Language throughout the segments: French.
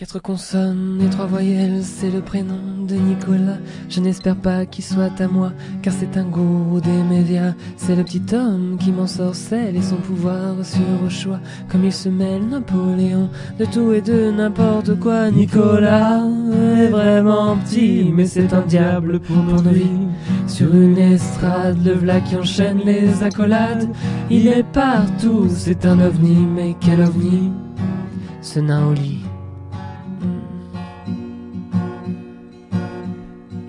Quatre consonnes et trois voyelles, c'est le prénom de Nicolas. Je n'espère pas qu'il soit à moi, car c'est un gourou des médias. C'est le petit homme qui m'en sorcelle et son pouvoir sur au choix. Comme il se mêle Napoléon de tout et de n'importe quoi. Nicolas est vraiment petit, mais c'est un diable pour nos vies. Sur une estrade, le v'là qui enchaîne les accolades. Il est partout, c'est un ovni, mais quel ovni? Ce nain au lit.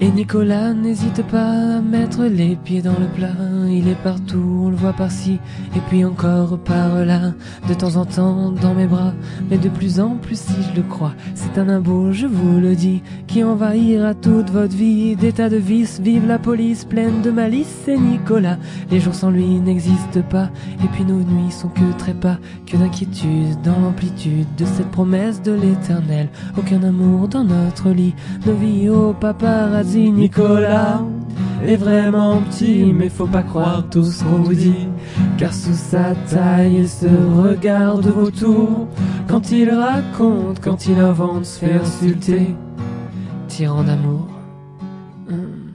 Et Nicolas n'hésite pas à mettre les pieds dans le plat. Il est partout, on le voit par-ci, et puis encore par-là. De temps en temps dans mes bras, mais de plus en plus si je le crois. C'est un imbeau, je vous le dis, qui envahira toute votre vie. D'état de vice, vive la police pleine de malice. C'est Nicolas, les jours sans lui n'existent pas. Et puis nos nuits sont que trépas, que d'inquiétude dans l'amplitude de cette promesse de l'éternel. Aucun amour dans notre lit, nos vies au paparazzi. Nicolas est vraiment petit, mais faut pas croire tout ce qu'on vous dit. Car sous sa taille, il se regarde autour. Quand il raconte, quand il invente, se fait insulter. Tyran d'amour. Hum.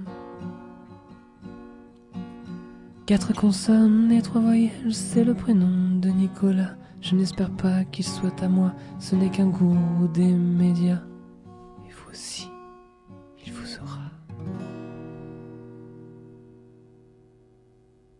Quatre consonnes et trois voyelles, c'est le prénom de Nicolas. Je n'espère pas qu'il soit à moi, ce n'est qu'un goût des médias. Et vous aussi, 你就。